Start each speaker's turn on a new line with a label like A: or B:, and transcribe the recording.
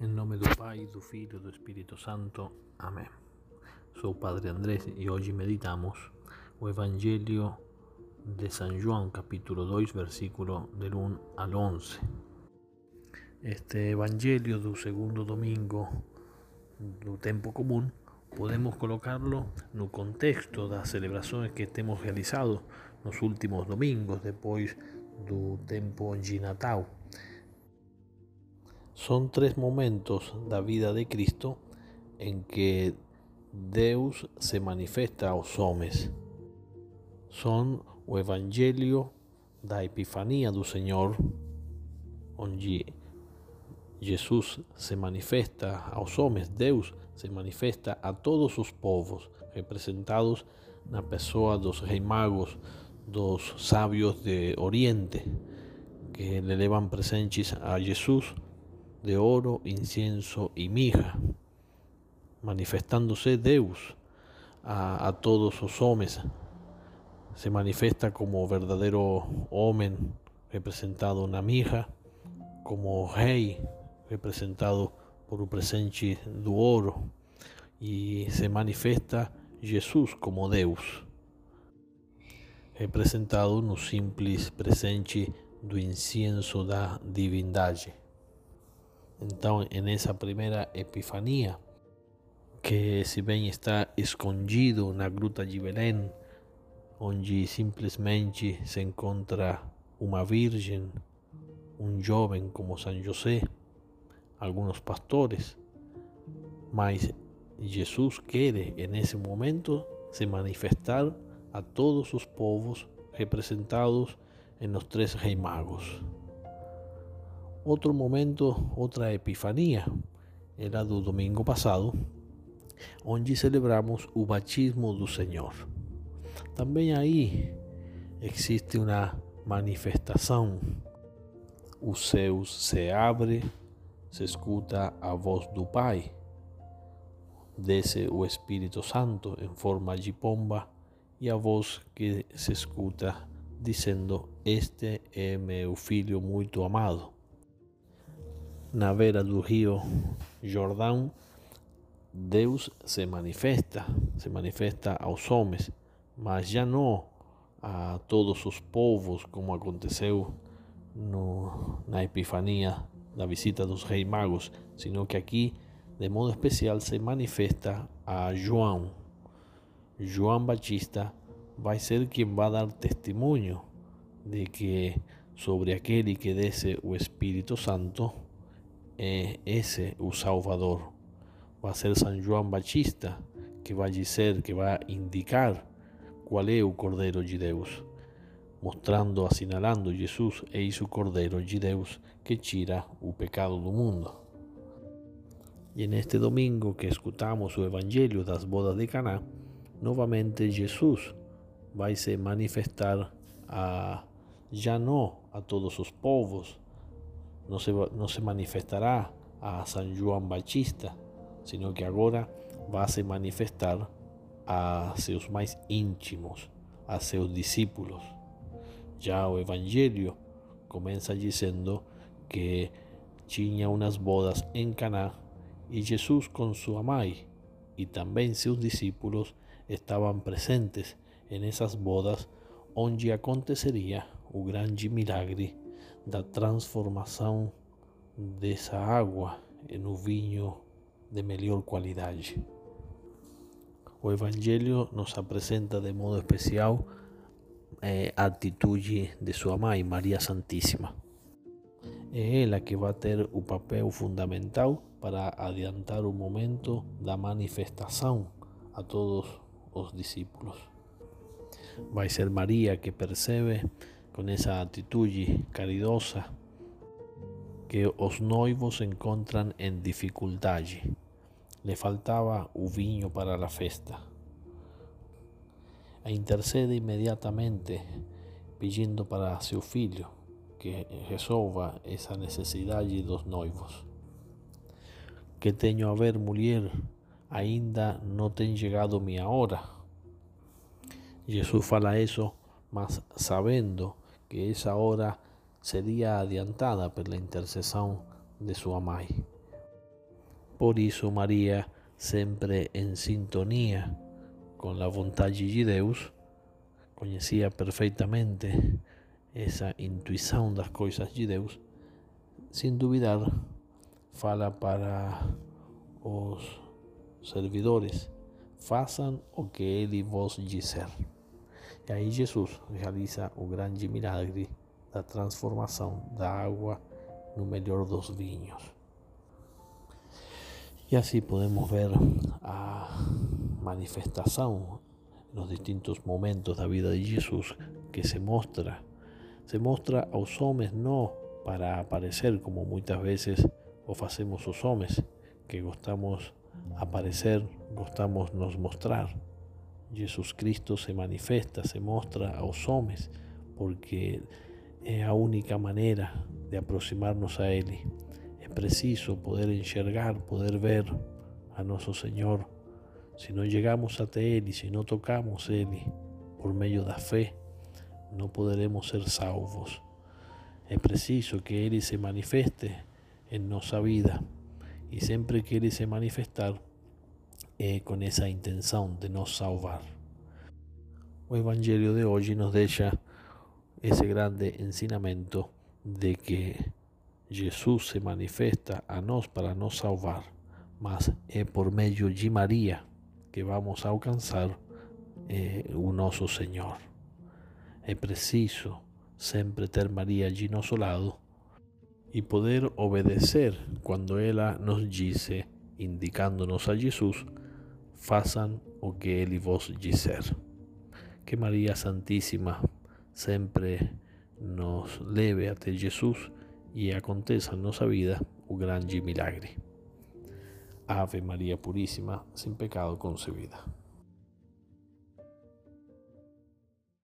A: Em nome do Pai, do Filho e do Espírito Santo. Amém. Sou Padre Andrés e hoje meditamos o Evangelho de São João, capítulo 2, versículo del 1 al 11. Este Evangelho do segundo domingo do tempo comum podemos colocarlo no contexto das celebrações que temos realizado nos últimos domingos, depois do tempo de Natal. Son tres momentos da vida de Cristo en que Deus se manifesta aos homens. Son o Evangelio da Epifanía do Senhor, onde Jesus se manifesta aos homens, Deus se manifesta a todos os povos, representados na pessoa dos reis magos, dos sabios de Oriente, que le levan presentes a Jesus de oro, incienso y mirra, manifestándose Deus a, todos los hombres. Se manifiesta como verdadero hombre representado na mirra, como rei representado por o presente do oro, e se manifesta Jesus como Deus, representado no simples presente do incienso da divindade. Então, nessa primeira epifania, que se bem está escondido na gruta de Belém, onde simplesmente se encontra uma virgem, um jovem como São José, alguns pastores, mas Jesus quer, nesse momento, se manifestar a todos os povos representados em los três reis magos. Outro momento, outra epifania, era do domingo passado, onde celebramos o batismo do Senhor. Também aí existe uma manifestação. Os céus se abrem, se escuta a voz do Pai, desce o Espírito Santo em forma de pomba e a voz que se escuta dizendo: Este é meu filho muito amado na beira do rio Jordão, Deus se manifesta, se manifesta aos homens, mas já não a todos os povos, como aconteceu no, na Epifania da visita dos reis magos, sino que aqui, de modo especial, se manifesta a João. João Batista vai ser quem vai dar testemunho de que sobre aquele que desce o Espírito Santo, é esse o Salvador. Vai ser São João Batista que vai dizer, que vai indicar qual é o Cordeiro de Deus, mostrando, assinalando Jesus, eis o Cordeiro de Deus que tira o pecado do mundo. E neste domingo que escutamos o Evangelho das bodas de Caná, novamente Jesus vai se manifestar a já não a todos os povos, no se, no se manifestará a San Juan Bautista, sino que agora vai se manifestar a seus mais íntimos, a seus discípulos. Já o Evangelho começa dizendo que tinha umas bodas em Caná e Jesus com sua mãe e também seus discípulos estavam presentes em essas bodas onde aconteceria o grande milagre da transformação dessa água um vinho de melhor qualidade. O Evangelho nos apresenta de modo especial eh, a atitude de sua mãe, Maria Santíssima. É ela que vai ter o papel fundamental para adiantar o momento da manifestação a todos os discípulos. Vai ser Maria que percebe con esa actitud caridosa que os noivos encontran en dificultad. Le faltaba un vinho para la festa. E intercede inmediatamente pidiendo para su filho que resolva esa necesidad de dos noivos. Que tenho a ver, mulher, ainda no ten llegado mi hora. Jesús fala eso, mas sabendo que essa hora seria adiantada pela intercessão de sua mãe. Por eso María, siempre en sintonía con la voluntad de Deus, conocía perfectamente esa intuición das cosas de Deus, sin duvidar, fala para os servidores, façam o que ele vos disser. E aí Jesus realiza o grande milagre da transformação da água no melhor dos vinhos. E assim podemos ver a manifestação nos distintos momentos da vida de Jesus que se mostra se mostra aos homens não para aparecer como muitas vezes o fazemos os homens que gostamos aparecer, gostamos nos mostrar. Jesus Cristo se manifesta, se mostra aos homens porque é a única maneira de aproximarnos a Ele. É preciso poder enxergar, poder ver a nosso Senhor. Se não chegamos até Ele, se não tocamos Ele por meio da fé, no podremos ser salvos. Es preciso que Él se manifieste en nuestra vida y siempre que Él se manifestar eh, con esa intención de nos salvar. El Evangelio de hoy nos deja ese grande ensinamento de que Jesús se manifiesta a nos para nos salvar, mas es por medio de María que vamos a alcanzar eh, un nuestro Señor. É preciso sempre ter Maria de nosso lado e poder obedecer quando ela nos disse, indicando-nos a Jesus, façam o que ele vos disser. Que Maria Santíssima sempre nos leve até Jesus e aconteça em nossa vida o grande milagre. Ave Maria Puríssima, sem pecado concebida.